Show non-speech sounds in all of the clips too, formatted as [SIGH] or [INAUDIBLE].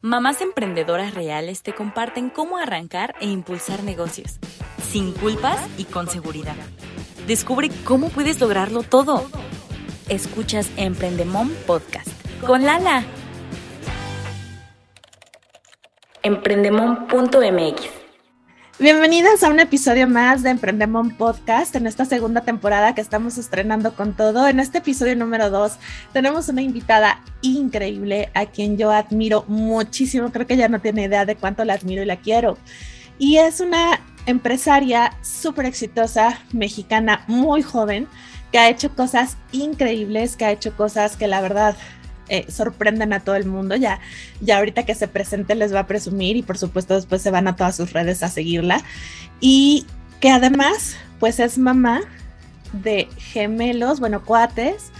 Mamás emprendedoras reales te comparten cómo arrancar e impulsar negocios, sin culpas y con seguridad. Descubre cómo puedes lograrlo todo. Escuchas Emprendemom Podcast con Lala. Emprendemom.mx Bienvenidas a un episodio más de Emprendemon Podcast en esta segunda temporada que estamos estrenando con todo. En este episodio número 2 tenemos una invitada increíble a quien yo admiro muchísimo. Creo que ya no tiene idea de cuánto la admiro y la quiero. Y es una empresaria súper exitosa, mexicana, muy joven, que ha hecho cosas increíbles, que ha hecho cosas que la verdad eh, sorprenden a todo el mundo. Ya, ya ahorita que se presente les va a presumir y por supuesto después se van a todas sus redes a seguirla. Y que además, pues es mamá de gemelos, bueno, cuates,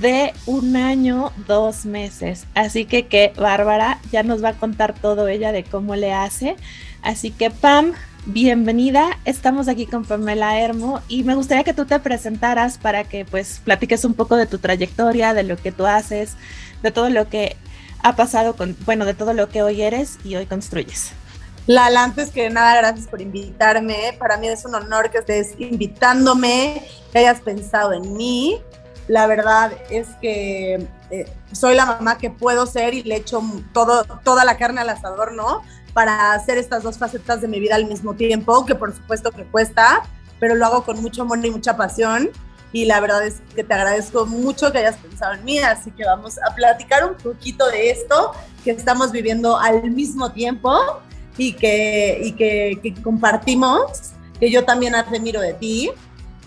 de un año, dos meses. Así que que Bárbara ya nos va a contar todo ella de cómo le hace. Así que Pam, bienvenida. Estamos aquí con Pamela Hermo y me gustaría que tú te presentaras para que pues platiques un poco de tu trayectoria, de lo que tú haces, de todo lo que ha pasado con, bueno, de todo lo que hoy eres y hoy construyes. Lala, antes que nada, gracias por invitarme. Para mí es un honor que estés invitándome, que hayas pensado en mí. La verdad es que eh, soy la mamá que puedo ser y le echo todo, toda la carne al asador, ¿no? Para hacer estas dos facetas de mi vida al mismo tiempo, que por supuesto que cuesta, pero lo hago con mucho amor y mucha pasión. Y la verdad es que te agradezco mucho que hayas pensado en mí, así que vamos a platicar un poquito de esto que estamos viviendo al mismo tiempo y que, y que, compartimos, que yo también admiro de ti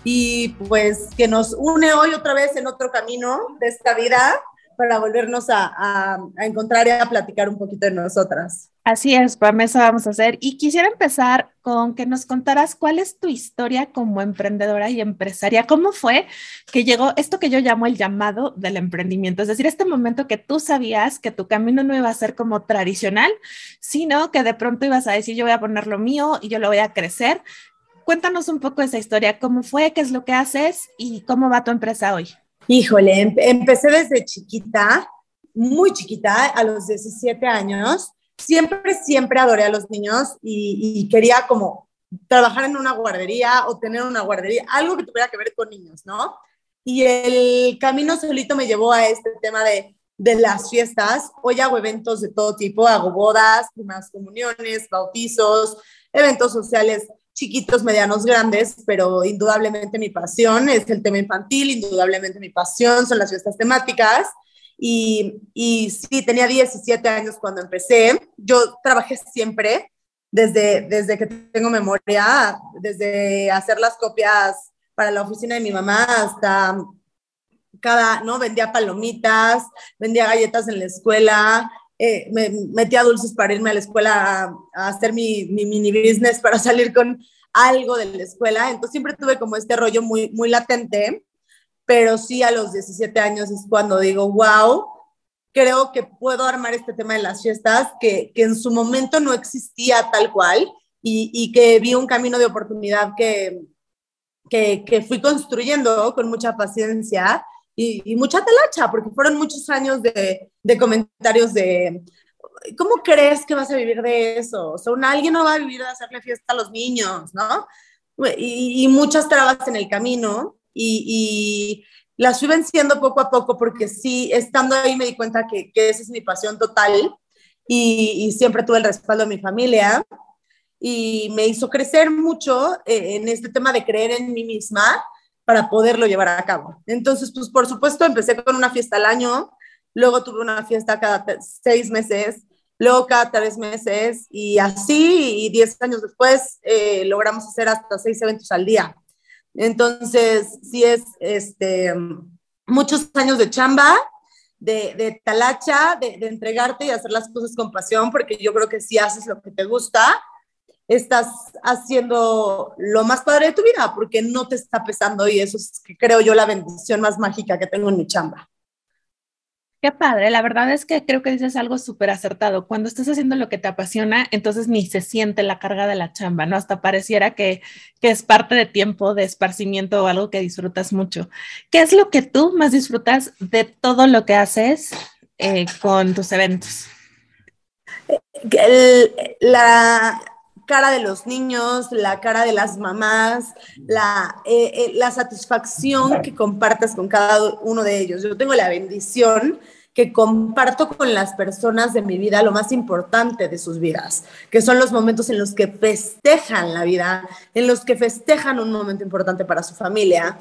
y pues que nos une hoy otra vez en otro camino de esta vida para volvernos a, encontrar y a platicar un poquito de nosotras. Así es, para eso vamos a hacer. Y quisiera empezar con que nos contaras cuál es tu historia como emprendedora y empresaria. ¿Cómo fue que llegó esto que yo llamo el llamado del emprendimiento? Es decir, este momento que tú sabías que tu camino no iba a ser como tradicional, sino que de pronto ibas a decir, yo voy a poner lo mío y yo lo voy a crecer. Cuéntanos un poco esa historia, cómo fue, qué es lo que haces y cómo va tu empresa hoy. Híjole, empecé desde chiquita, muy chiquita, a los 17 años. Siempre, siempre adoré a los niños y, quería como trabajar en una guardería o tener una guardería, algo que tuviera que ver con niños, ¿no? Y el camino solito me llevó a este tema de, de las fiestas. Hoy hago eventos de todo tipo, hago bodas, primeras comuniones, bautizos, eventos sociales chiquitos, medianos, grandes, pero indudablemente mi pasión es el tema infantil, indudablemente mi pasión son las fiestas temáticas. Y, y sí, tenía 17 años cuando empecé. Yo trabajé siempre, desde, desde que tengo memoria, desde hacer las copias para la oficina de mi mamá hasta cada, ¿no? Vendía palomitas, vendía galletas en la escuela, eh, me metía dulces para irme a la escuela a, hacer mi, mini business para salir con algo de la escuela. Entonces siempre tuve como este rollo muy, muy latente, pero sí a los 17 años es cuando digo, wow, creo que puedo armar este tema de las fiestas que, que en su momento no existía tal cual y, y, que vi un camino de oportunidad que, que, que fui construyendo con mucha paciencia y, mucha talacha, porque fueron muchos años de, comentarios de, ¿cómo crees que vas a vivir de eso? O sea, alguien no va a vivir de hacerle fiesta a los niños, ¿no? Y, y muchas trabas en el camino y, y, las fui venciendo poco a poco porque sí, estando ahí me di cuenta que, que esa es mi pasión total y, siempre tuve el respaldo de mi familia y me hizo crecer mucho eh, en este tema de creer en mí misma para poderlo llevar a cabo. Entonces, pues por supuesto, empecé con una fiesta al año, luego tuve una fiesta cada seis meses, luego cada tres meses y así, y diez años después eh, logramos hacer hasta seis eventos al día. Entonces, sí es este, muchos años de chamba, de, talacha, de, de, entregarte y hacer las cosas con pasión, porque yo creo que si haces lo que te gusta, estás haciendo lo más padre de tu vida porque no te está pesando y eso es, creo yo, la bendición más mágica que tengo en mi chamba. Qué padre, la verdad es que creo que dices algo súper acertado. Cuando estás haciendo lo que te apasiona, entonces ni se siente la carga de la chamba, ¿no? Hasta pareciera que, que es parte de tiempo de esparcimiento o algo que disfrutas mucho. ¿Qué es lo que tú más disfrutas de todo lo que haces eh, con tus eventos? la cara de los niños, la cara de las mamás, la, eh, eh, la satisfacción que compartes con cada uno de ellos. Yo tengo la bendición que comparto con las personas de mi vida lo más importante de sus vidas, que son los momentos en los que festejan la vida, en los que festejan un momento importante para su familia.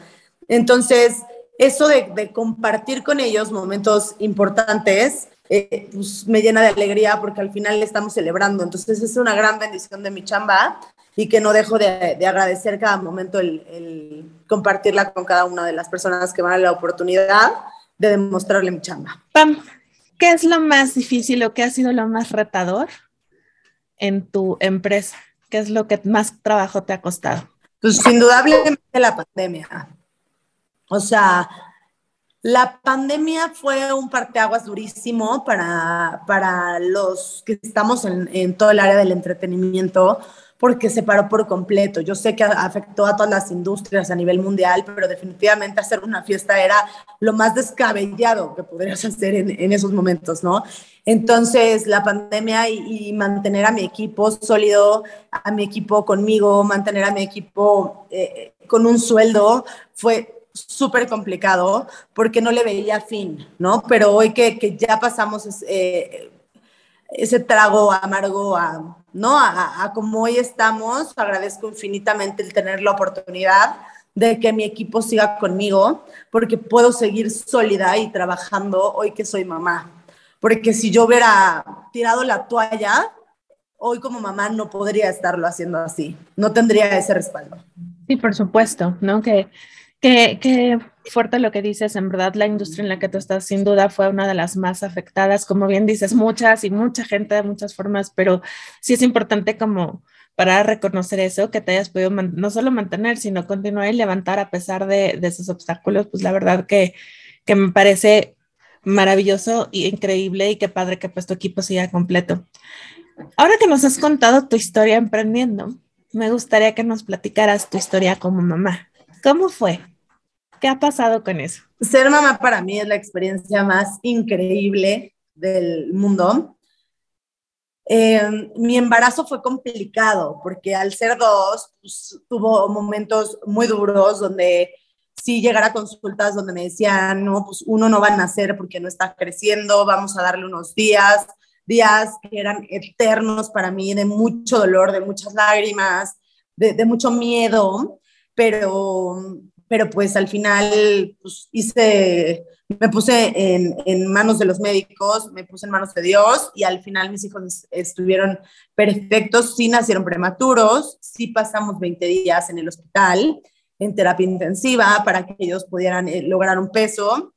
Entonces, eso de, compartir con ellos momentos importantes, eh, pues me llena de alegría porque al final le estamos celebrando. Entonces, es una gran bendición de mi chamba y que no dejo de, agradecer cada momento el, el compartirla con cada una de las personas que van a la oportunidad de demostrarle mi chamba. Pam, ¿qué es lo más difícil o qué ha sido lo más retador en tu empresa? ¿Qué es lo que más trabajo te ha costado? Pues indudablemente la pandemia. O sea, la pandemia fue un parteaguas durísimo para, para los que estamos en, en todo el área del entretenimiento, porque se paró por completo. Yo sé que afectó a todas las industrias a nivel mundial, pero definitivamente hacer una fiesta era lo más descabellado que podrías [LAUGHS] hacer en, esos momentos, ¿no? Entonces, la pandemia y, mantener a mi equipo sólido, a mi equipo conmigo, mantener a mi equipo eh, con un sueldo, fue súper complicado porque no le veía fin, ¿no? Pero hoy que, que ya pasamos eh, ese trago amargo a, ¿no? A, como hoy estamos, agradezco infinitamente el tener la oportunidad de que mi equipo siga conmigo, porque puedo seguir sólida y trabajando hoy que soy mamá. Porque si yo hubiera tirado la toalla, hoy como mamá no podría estarlo haciendo así, no tendría ese respaldo. Sí, por supuesto, ¿no? Que Qué, fuerte lo que dices, en verdad la industria en la que tú estás sin duda fue una de las más afectadas, como bien dices, muchas y mucha gente de muchas formas, pero sí es importante como para reconocer eso, que te hayas podido no solo mantener, sino continuar y levantar a pesar de, esos obstáculos, pues la verdad que, me parece maravilloso y increíble y qué padre que pues tu equipo siga completo. Ahora que nos has contado tu historia emprendiendo, me gustaría que nos platicaras tu historia como mamá. ¿Cómo fue? ¿Qué ha pasado con eso? Ser mamá para mí es la experiencia más increíble del mundo. Eh, mi embarazo fue complicado porque al ser dos, pues, tuvo momentos muy duros donde sí llegar a consultas donde me decían, no, pues uno no va a nacer porque no está creciendo, vamos a darle unos días, días que eran eternos para mí, de mucho dolor, de muchas lágrimas, de, de mucho miedo, pero pero pues al final pues, hice, me puse en, en, manos de los médicos, me puse en manos de Dios y al final mis hijos estuvieron perfectos, sí nacieron prematuros, sí pasamos 20 días en el hospital en terapia intensiva para que ellos pudieran eh, lograr un peso.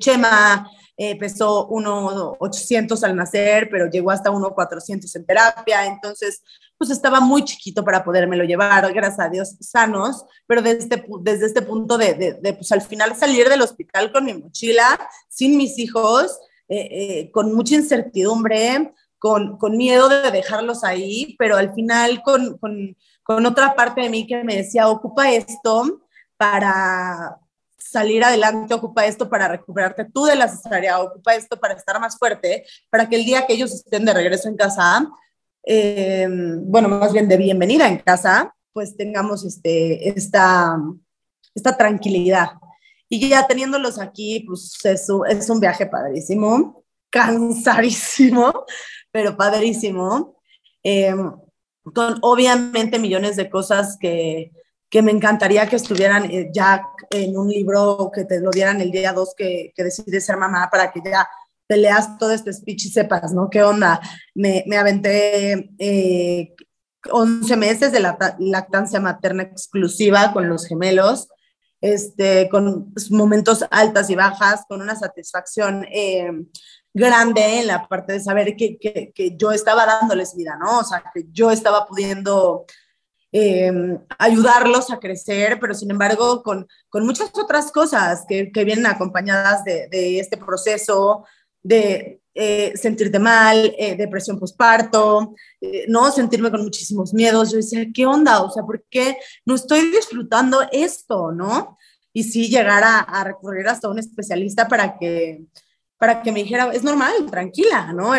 Chema eh, pesó 1,800 al nacer, pero llegó hasta 1,400 en terapia, entonces pues estaba muy chiquito para podérmelo llevar, gracias a Dios, sanos, pero desde, este desde este punto de, de, pues al final salir del hospital con mi mochila, sin mis hijos, eh, eh, con mucha incertidumbre, con, con, miedo de dejarlos ahí, pero al final con, con, con otra parte de mí que me decía, ocupa esto para, salir adelante, ocupa esto para recuperarte tú de la cesárea, ocupa esto para estar más fuerte, para que el día que ellos estén de regreso en casa, eh, bueno, más bien de bienvenida en casa, pues tengamos este, esta, esta tranquilidad. Y ya teniéndolos aquí, pues es, es un viaje padrísimo, cansadísimo, pero padrísimo, eh, con obviamente millones de cosas que, que me encantaría que estuvieran eh, ya en un libro, que te lo dieran el día 2 que, que decides ser mamá para que ya te leas todo este speech y sepas, ¿no? ¿Qué onda? Me, me aventé eh, 11 meses de la lactancia materna exclusiva con los gemelos, este, con momentos altas y bajas, con una satisfacción eh, grande en la parte de saber que, que, que, yo estaba dándoles vida, ¿no? O sea, que yo estaba pudiendo eh, ayudarlos a crecer, pero sin embargo con, con muchas otras cosas que, que vienen acompañadas de, de, este proceso de eh, sentirte mal, eh, depresión postparto, eh, no sentirme con muchísimos miedos. Yo decía, ¿qué onda? O sea, ¿por qué no estoy disfrutando esto, no? Y sí llegar a, a recurrir hasta un especialista para que, para que me dijera, es normal, tranquila, ¿no?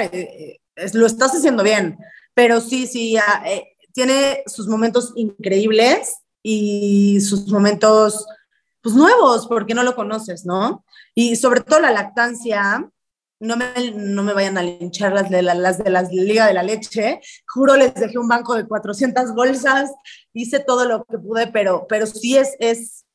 lo estás haciendo bien, pero sí, sí, eh, tiene sus momentos increíbles y sus momentos pues nuevos, porque no lo conoces, ¿no? Y sobre todo la lactancia, no me, no me vayan a linchar las de, las de la Liga de la Leche, juro les dejé un banco de 400 bolsas, hice todo lo que pude, pero, pero sí es, es,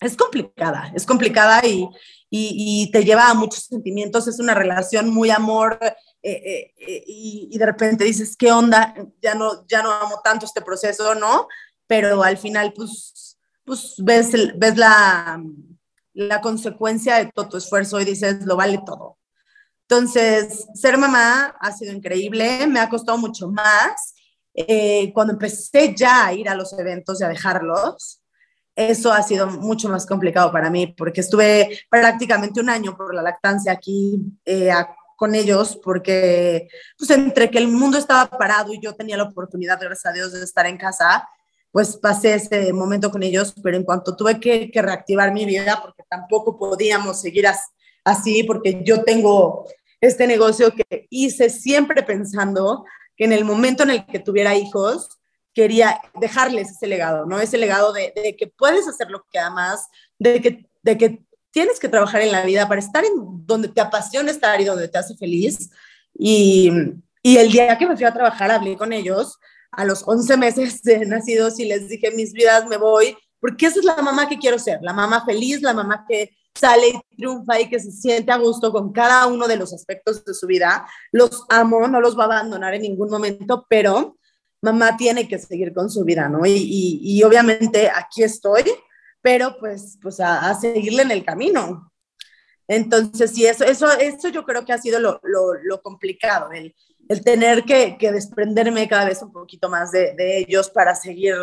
es complicada, es complicada y, y, te lleva a muchos sentimientos, es una relación muy amor eh, eh, eh, y, y, de repente dices, ¿qué onda? Ya no, ya no amo tanto este proceso, ¿no? Pero al final, pues, pues ves, ves la, la consecuencia de todo tu esfuerzo y dices, lo vale todo. Entonces, ser mamá ha sido increíble, me ha costado mucho más. cuando empecé ya a ir a los eventos y a dejarlos, eso ha sido mucho más complicado para mí porque estuve prácticamente un año por la lactancia aquí eh, con ellos porque pues entre que el mundo estaba parado y yo tenía la oportunidad, gracias a Dios, de estar en casa, pues pasé ese momento con ellos, pero en cuanto tuve que, reactivar mi vida, porque tampoco podíamos seguir así, porque yo tengo este negocio que hice siempre pensando que en el momento en el que tuviera hijos, quería dejarles ese legado, ¿no? Ese legado de, que puedes hacer lo que amas, de que, de que tienes que trabajar en la vida para estar en donde te apasiona estar y donde te hace feliz. Y, y el día que me fui a trabajar hablé con ellos a los 11 meses de [LAUGHS] nacidos y les dije, mis vidas me voy, porque esa es la mamá que quiero ser, la mamá feliz, la mamá que sale y triunfa y que se siente a gusto con cada uno de los aspectos de su vida. Los amo, no los va a abandonar en ningún momento, pero mamá tiene que seguir con su vida, ¿no? Y, y, obviamente aquí estoy, pero pues, pues a, seguirle en el camino. Entonces, sí, eso, eso, eso yo creo que ha sido lo, lo, lo complicado, el, el tener que, que, desprenderme cada vez un poquito más de, de ellos para seguir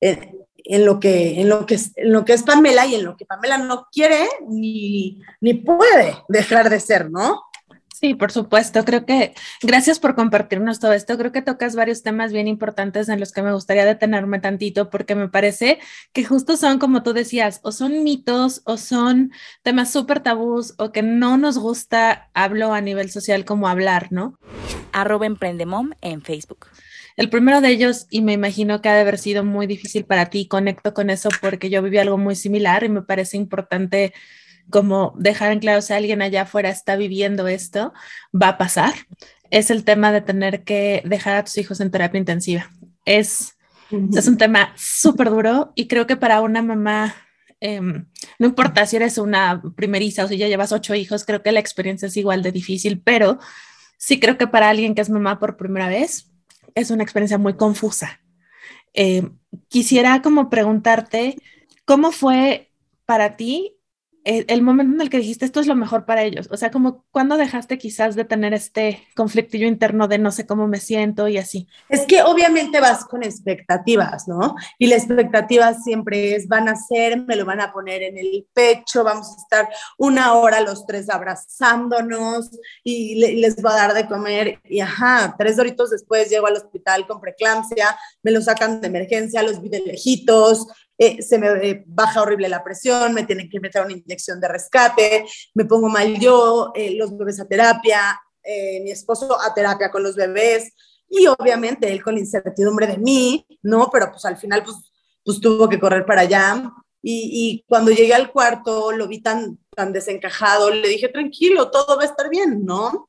en, en, lo que, en, lo que en lo que es Pamela y en lo que Pamela no quiere ni, ni puede dejar de ser, ¿no? Sí, por supuesto. Creo que gracias por compartirnos todo esto. Creo que tocas varios temas bien importantes en los que me gustaría detenerme tantito porque me parece que justo son, como tú decías, o son mitos o son temas súper tabús o que no nos gusta, hablo a nivel social como hablar, ¿no? Arroba Emprendemom en Facebook. El primero de ellos, y me imagino que ha de haber sido muy difícil para ti, conecto con eso porque yo viví algo muy similar y me parece importante como dejar en claro si alguien allá afuera está viviendo esto, va a pasar, es el tema de tener que dejar a tus hijos en terapia intensiva. Es, es un tema súper duro y creo que para una mamá, em, no importa si eres una primeriza o si ya llevas ocho hijos, creo que la experiencia es igual de difícil, pero sí creo que para alguien que es mamá por primera vez, es una experiencia muy confusa. Em, quisiera como preguntarte, ¿cómo fue para ti el momento en el que dijiste esto es lo mejor para ellos? O sea, como cuando dejaste quizás de tener este conflictillo interno de no sé cómo me siento y así. Es que obviamente vas con expectativas, ¿no? Y la expectativa siempre es, van a ser, me lo van a poner en el pecho, vamos a estar una hora los tres abrazándonos y, les va a dar de comer. Y ajá, tres horitos después llego al hospital con preeclampsia, me lo sacan de emergencia, los vi eh, se me eh, baja horrible la presión, me tienen que meter una inyección de rescate, me pongo mal yo, eh, los bebés a terapia, mi esposo a terapia con los bebés y obviamente él con la incertidumbre de mí, ¿no? Pero pues al final pues, pues tuvo que correr para allá. Y, y, cuando llegué al cuarto lo vi tan, tan desencajado, le dije, tranquilo, todo va a estar bien, ¿no?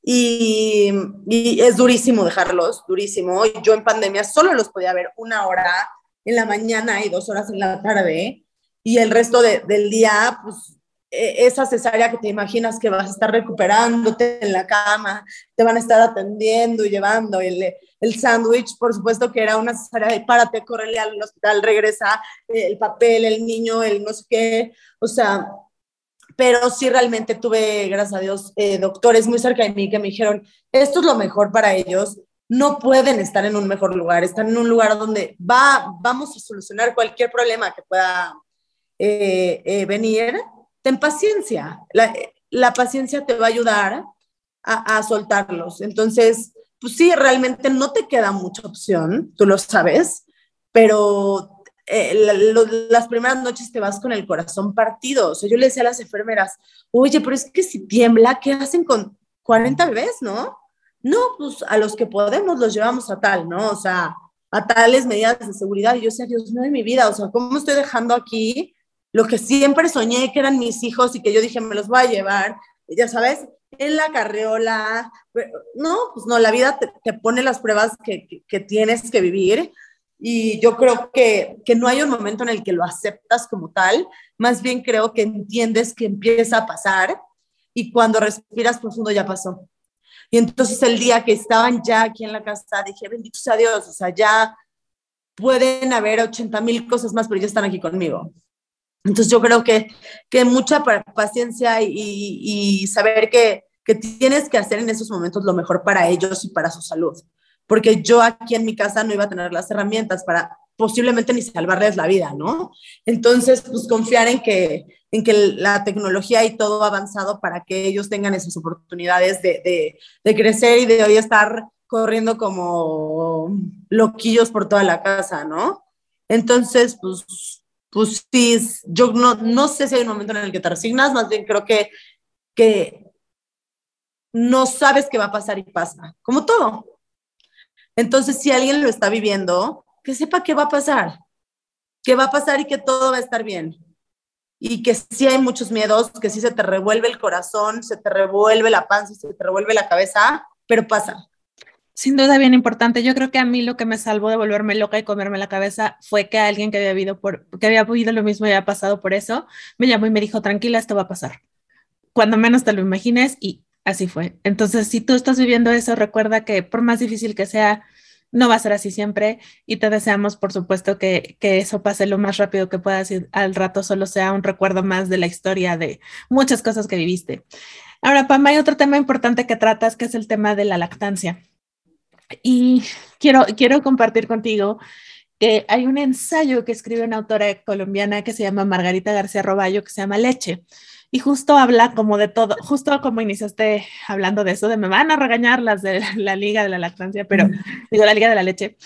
Y, y, es durísimo dejarlos, durísimo. Yo en pandemia solo los podía ver una hora en la mañana y dos horas en la tarde, y el resto del día, pues e, esa cesárea que te imaginas que vas a estar recuperándote en la cama, te van a estar atendiendo y llevando el, el sándwich, por supuesto que era una cesárea de párate, córrele al hospital, regresa, el papel, el niño, el no sé qué, o sea, pero sí realmente tuve, gracias a Dios, eh, doctores muy cerca de mí que me dijeron, esto es lo mejor para ellos, no pueden estar en un mejor lugar, están en un lugar donde va, vamos a solucionar cualquier problema que pueda eh, eh, venir. Ten paciencia, la, paciencia te va a ayudar a, soltarlos. Entonces, pues sí, realmente no te queda mucha opción, tú lo sabes, pero eh, las primeras noches te vas con el corazón partido. O sea, yo le decía a las enfermeras, oye, pero es que si tiembla, ¿qué hacen con 40 bebés, no? No, pues a los que podemos los llevamos a tal, ¿no? O sea, a tales medidas de seguridad. Y yo decía, Dios mío de mi vida, o sea, ¿cómo estoy dejando aquí lo que siempre soñé que eran mis hijos y que yo dije, me los voy a llevar? ya sabes, en la carriola. No, pues no, la vida te, pone las pruebas que, que, tienes que vivir. Y yo creo que, que no hay un momento en el que lo aceptas como tal, más bien creo que entiendes que empieza a pasar y cuando respiras profundo ya pasó. Y entonces el día que estaban ya aquí en la casa, dije, bendito sea Dios, o sea, ya pueden haber 80 mil cosas más, pero ya están aquí conmigo. Entonces yo creo que, que mucha paciencia y, y saber que, que tienes que hacer en esos momentos lo mejor para ellos y para su salud. Porque yo aquí en mi casa no iba a tener las herramientas para posiblemente ni salvarles la vida, ¿no? Entonces, pues confiar en que, en que la tecnología y todo ha avanzado para que ellos tengan esas oportunidades de, de, crecer y de hoy estar corriendo como loquillos por toda la casa, ¿no? Entonces, pues, pues sí, yo no, no sé si hay un momento en el que te resignas, más bien creo que, que no sabes qué va a pasar y pasa, como todo. Entonces, si alguien lo está viviendo, que sepa qué va a pasar, qué va a pasar y que todo va a estar bien y que sí hay muchos miedos, que sí se te revuelve el corazón, se te revuelve la panza, se te revuelve la cabeza, pero pasa. Sin duda bien importante. Yo creo que a mí lo que me salvó de volverme loca y comerme la cabeza fue que alguien que había vivido por que había vivido lo mismo y había pasado por eso, me llamó y me dijo, "Tranquila, esto va a pasar." Cuando menos te lo imagines y así fue. Entonces, si tú estás viviendo eso, recuerda que por más difícil que sea, no va a ser así siempre y te deseamos, por supuesto, que, eso pase lo más rápido que puedas y al rato solo sea un recuerdo más de la historia de muchas cosas que viviste. Ahora, Pam, hay otro tema importante que tratas, que es el tema de la lactancia. Y quiero, quiero compartir contigo que hay un ensayo que escribe una autora colombiana que se llama Margarita García Roballo, que se llama Leche. Y justo habla como de todo, justo como iniciaste hablando de eso, de me van a regañar las de la Liga de la Lactancia, pero digo la Liga de la Leche,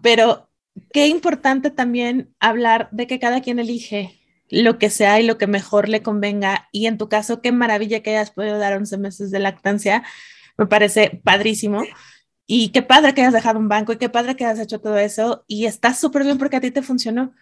pero qué importante también hablar de que cada quien elige lo que sea y lo que mejor le convenga. Y en tu caso, qué maravilla que hayas podido dar 11 meses de lactancia, me parece padrísimo. Y qué padre que hayas dejado un banco y qué padre que hayas hecho todo eso. Y estás súper bien porque a ti te funcionó.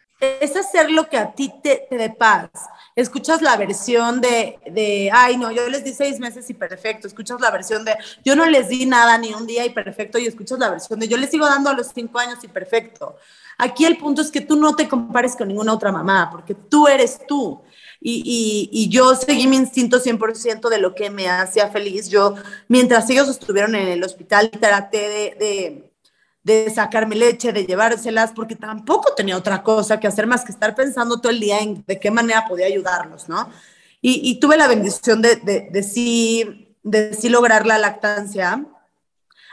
Es hacer lo que a ti te, te dé paz escuchas la versión de, de, ay, no, yo les di seis meses y perfecto, escuchas la versión de, yo no les di nada ni un día y perfecto, y escuchas la versión de, yo les sigo dando a los cinco años y perfecto. Aquí el punto es que tú no te compares con ninguna otra mamá, porque tú eres tú. Y, yo seguí mi instinto 100% de lo que me hacía feliz. Yo, mientras ellos estuvieron en el hospital, traté de, sacarme leche, de llevárselas, porque tampoco tenía otra cosa que hacer más que estar pensando todo el día en de qué manera podía ayudarlos, ¿no? Y, tuve la bendición de, de, de, sí, de sí lograr la lactancia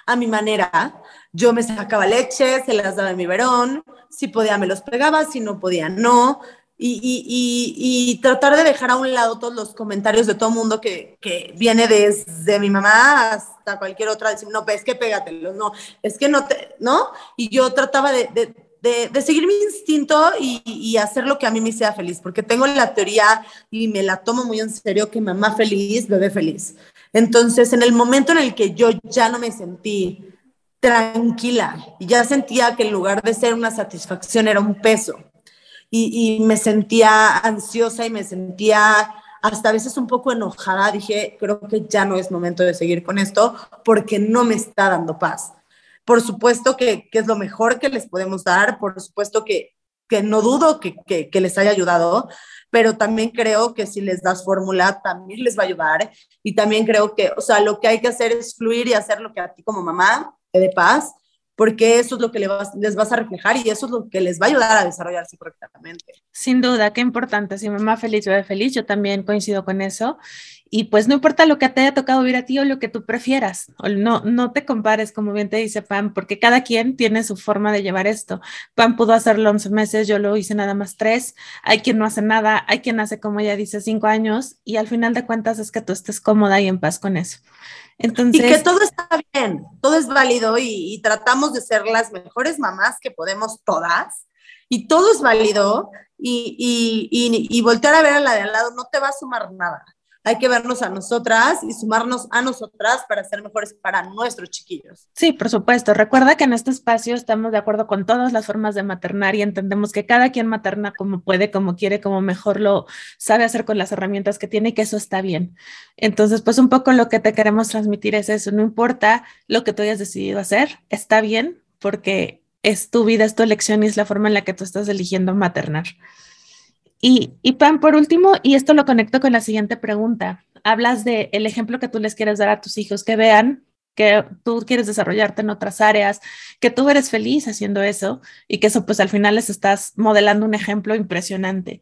a mi manera. Yo me sacaba leche, se las daba en mi verón, si podía me los pegaba, si no podía no y, tratar de dejar a un lado todos los comentarios de todo mundo que, viene desde mi mamá hasta cualquier otra, decir, no, es que pégatelos, no, es que no te, ¿no? Y yo trataba de, seguir mi instinto y, hacer lo que a mí me sea feliz, porque tengo la teoría y me la tomo muy en serio que mamá feliz, bebé feliz. Entonces, en el momento en el que yo ya no me sentí tranquila y ya sentía que en lugar de ser una satisfacción era un peso, y, me sentía ansiosa y me sentía hasta a veces un poco enojada. Dije, creo que ya no es momento de seguir con esto porque no me está dando paz. Por supuesto que, que es lo mejor que les podemos dar, por supuesto que, que no dudo que, que, que, les haya ayudado, pero también creo que si les das fórmula, también les va a ayudar. Y también creo que, o sea, lo que hay que hacer es fluir y hacer lo que a ti como mamá te dé paz porque eso es lo que les vas, a reflejar y eso es lo que les va a ayudar a desarrollarse correctamente. Sin duda, qué importante. Si mamá feliz, bebé feliz, yo también coincido con eso. Y pues no importa lo que te haya tocado vivir a ti o lo que tú prefieras, no, no te compares, como bien te dice Pam, porque cada quien tiene su forma de llevar esto. Pam pudo hacerlo 11 meses, yo lo hice nada más tres. Hay quien no hace nada, hay quien hace, como ella dice, cinco años y al final de cuentas es que tú estés cómoda y en paz con eso. Entonces, y que todo está bien, todo es válido y, tratamos de ser las mejores mamás que podemos todas y todo es válido y, y, y voltear a ver a la de al lado no te va a sumar nada hay que vernos a nosotras y sumarnos a nosotras para ser mejores para nuestros chiquillos. Sí, por supuesto. Recuerda que en este espacio estamos de acuerdo con todas las formas de maternar y entendemos que cada quien materna como puede, como quiere, como mejor lo sabe hacer con las herramientas que tiene y que eso está bien. Entonces, pues un poco lo que te queremos transmitir es eso. No importa lo que tú hayas decidido hacer, está bien porque es tu vida, es tu elección y es la forma en la que tú estás eligiendo maternar. Y, y Pam, por último, y esto lo conecto con la siguiente pregunta, hablas de el ejemplo que tú les quieres dar a tus hijos, que vean que tú quieres desarrollarte en otras áreas, que tú eres feliz haciendo eso y que eso pues al final les estás modelando un ejemplo impresionante.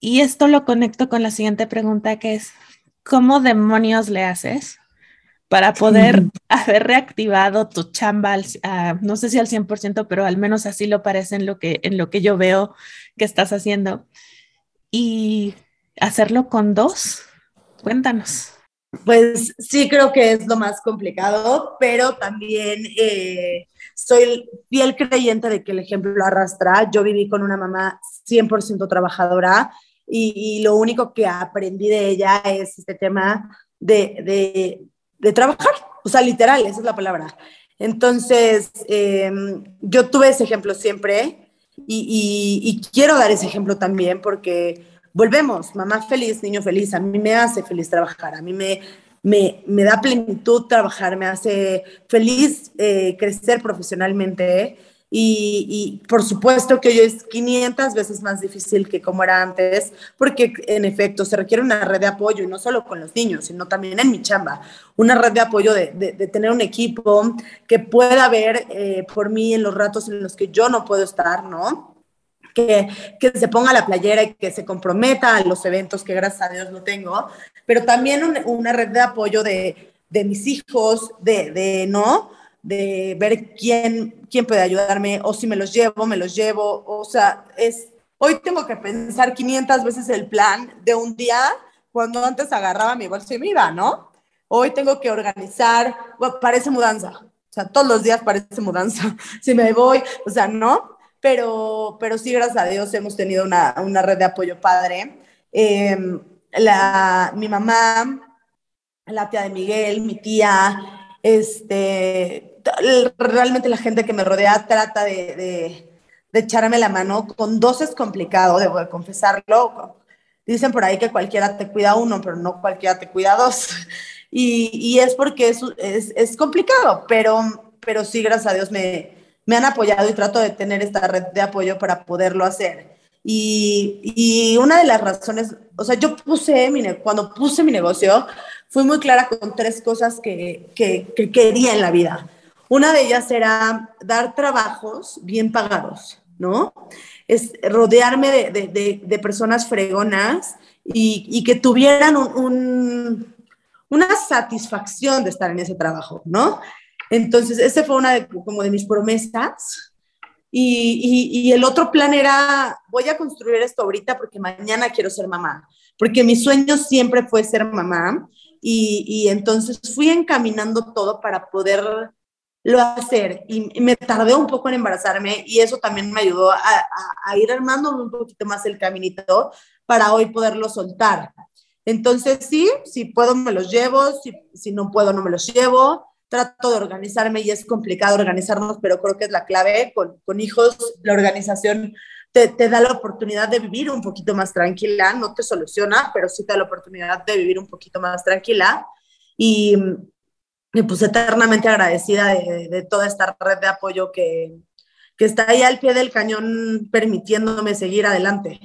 Y esto lo conecto con la siguiente pregunta que es, ¿cómo demonios le haces para poder [LAUGHS] haber reactivado tu chamba, no sé si al 100%, pero al menos así lo parece en lo que, en lo que yo veo que estás haciendo? Y hacerlo con dos. Cuéntanos. Pues sí, creo que es lo más complicado, pero también eh, soy fiel creyente de que el ejemplo arrastra. Yo viví con una mamá 100% trabajadora y, lo único que aprendí de ella es este tema de, de, trabajar, o sea, literal, esa es la palabra. Entonces, em, yo tuve ese ejemplo siempre y, quiero dar ese ejemplo también porque volvemos, mamá feliz, niño feliz, a mí me hace feliz trabajar, a mí me, me, da plenitud trabajar, me hace feliz eh, crecer profesionalmente y, por supuesto que hoy es 500 veces más difícil que como era antes, porque en efecto se requiere una red de apoyo, y no solo con los niños, sino también en mi chamba, una red de apoyo de, de, tener un equipo que pueda ver eh, por mí en los ratos en los que yo no puedo estar, ¿no? Que, que, se ponga la playera y que se comprometa a los eventos que gracias a Dios no tengo, pero también una red de apoyo de, de mis hijos, de, de, ¿no? De ver quién, quién puede ayudarme o si me los llevo, me los llevo. O sea, es, hoy tengo que pensar 500 veces el plan de un día cuando antes agarraba mi bolsa y me iba, ¿no? Hoy tengo que organizar, parece mudanza, o sea, todos los días parece mudanza, [LAUGHS] si me voy, o sea, no, pero, pero sí, gracias a Dios hemos tenido una, una red de apoyo padre. Em, la, mi mamá, la tía de Miguel, mi tía, este, realmente la gente que me rodea trata de, echarme la mano. Con dos es complicado, debo confesarlo. Dicen por ahí que cualquiera te cuida uno, pero no cualquiera te cuida dos. [LAUGHS] Y, es porque es, es, complicado, pero, pero sí, gracias a Dios, me, me han apoyado y trato de tener esta red de apoyo para poderlo hacer. Y, y, una de las razones, o sea, yo puse, mi, cuando puse mi negocio, fui muy clara con tres cosas que, que, que quería en la vida. Una de ellas era dar trabajos bien pagados, ¿no? Es rodearme de, de, personas fregonas y, y que tuvieran un, una satisfacción de estar en ese trabajo, ¿no? Entonces, esa fue una de, como de mis promesas. Y, y, y, el otro plan era, voy a construir esto ahorita porque mañana quiero ser mamá, porque mi sueño siempre fue ser mamá. Y, y entonces fui encaminando todo para poder lo hacer y me tardé un poco en embarazarme y eso también me ayudó a, ir armando un poquito más el caminito para hoy poderlo soltar. Entonces sí, si puedo me los llevo, si, si no puedo no me los llevo, trato de organizarme y es complicado organizarnos, pero creo que es la clave. Con, con hijos, la organización te, te, da la oportunidad de vivir un poquito más tranquila, no te soluciona, pero sí te da la oportunidad de vivir un poquito más tranquila. Y, me puse eternamente agradecida de, toda esta red de apoyo que, que está ahí al pie del cañón permitiéndome seguir adelante.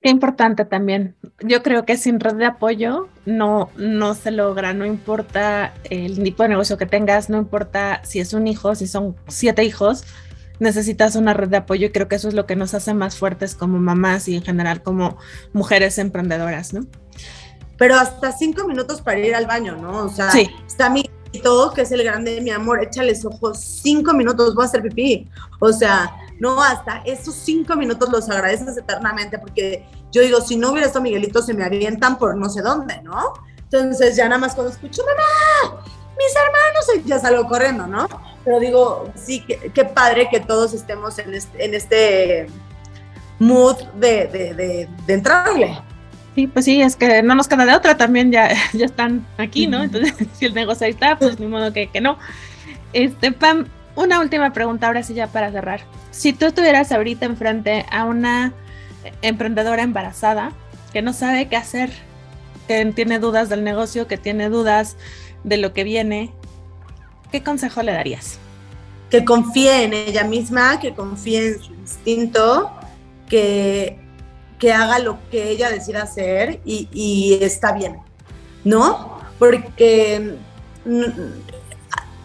Qué importante también. Yo creo que sin red de apoyo no, no se logra, no importa el tipo de negocio que tengas, no importa si es un hijo, si son siete hijos, necesitas una red de apoyo y creo que eso es lo que nos hace más fuertes como mamás y en general como mujeres emprendedoras, ¿no? Pero hasta cinco minutos para ir al baño, ¿no? O sea, está mi todo, que es el grande de mi amor, échales ojos, cinco minutos, voy a hacer pipí. O sea, no, hasta esos cinco minutos los agradeces eternamente, porque yo digo, si no hubiera estado Miguelito, se me avientan por no sé dónde, ¿no? Entonces ya nada más cuando escucho, mamá, mis hermanos, ya salgo corriendo, ¿no? Pero digo, sí, qué, padre que todos estemos en este, en este mood de, de, de, de entrarle. Sí, pues sí, es que no nos queda de otra, también ya, [LAUGHS] ya están aquí, ¿no? Entonces, [LAUGHS] si el negocio ahí está, pues ni modo que, que no. Este, Pam, una última pregunta ahora sí ya para cerrar. Si tú estuvieras ahorita enfrente a una emprendedora embarazada que no sabe qué hacer, que tiene dudas del negocio, que tiene dudas de lo que viene, ¿qué consejo le darías? Que confíe en ella misma, que confíe en su instinto, que que haga lo que ella decida hacer y, está bien, ¿no? Porque mm,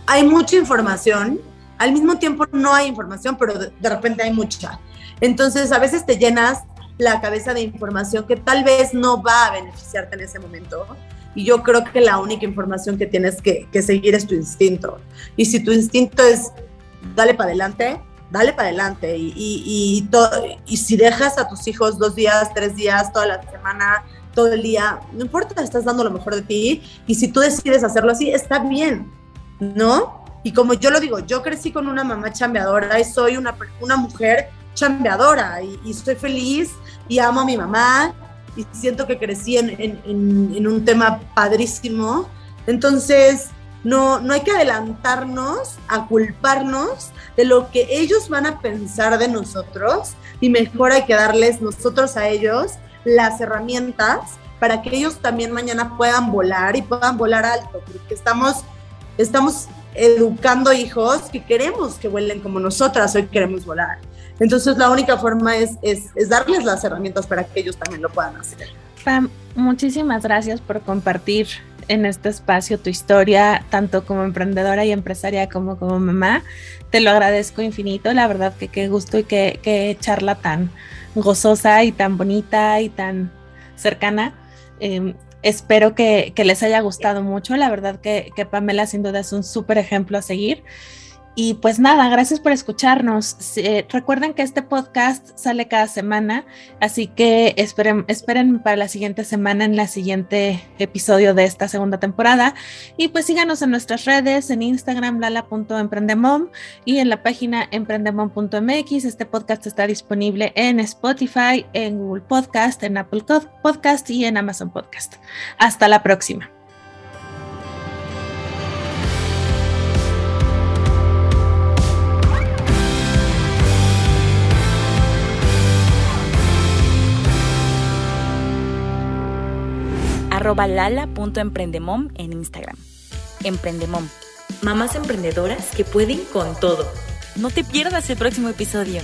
hay mucha información, al mismo tiempo no hay información, pero de repente hay mucha. Entonces a veces te llenas la cabeza de información que tal vez no va a beneficiarte en ese momento. Y yo creo que la única información que tienes que, que seguir es tu instinto. Y si tu instinto es, dale para adelante, dale para adelante. Y, y, y, si dejas a tus hijos dos días, tres días, toda la semana, todo el día, no importa, estás dando lo mejor de ti. Y si tú decides hacerlo así, está bien, ¿no? Y como yo lo digo, yo crecí con una mamá chambeadora y soy una, una mujer chambeadora y, y estoy feliz y amo a mi mamá y siento que crecí en, un tema padrísimo. Entonces, no, no hay que adelantarnos a culparnos de lo que ellos van a pensar de nosotros y mejor hay que darles nosotros a ellos las herramientas para que ellos también mañana puedan volar y puedan volar alto, porque estamos, estamos educando hijos que queremos que vuelen como nosotras hoy queremos volar. Entonces la única forma es, es, es darles las herramientas para que ellos también lo puedan hacer. Pam, muchísimas gracias por compartir en este espacio tu historia, tanto como emprendedora y empresaria como como mamá. Te lo agradezco infinito, la verdad que qué gusto y qué, charla tan gozosa y tan bonita y tan cercana. Em, espero que, que, les haya gustado mucho, la verdad que, que Pamela sin duda es un súper ejemplo a seguir. Y pues nada, gracias por escucharnos. recuerden que este podcast sale cada semana, así que esperen, esperen para la siguiente semana en la siguiente episodio de esta segunda temporada. Y pues síganos en nuestras redes, en Instagram, lala.emprendemom y en la página emprendemom.mx. Este podcast está disponible en Spotify, en Google Podcast, en Apple Podcast y en Amazon Podcast. Hasta la próxima. Arroba lala.emprendemom en Instagram. Emprendemom. Mamás emprendedoras que pueden con todo. No te pierdas el próximo episodio.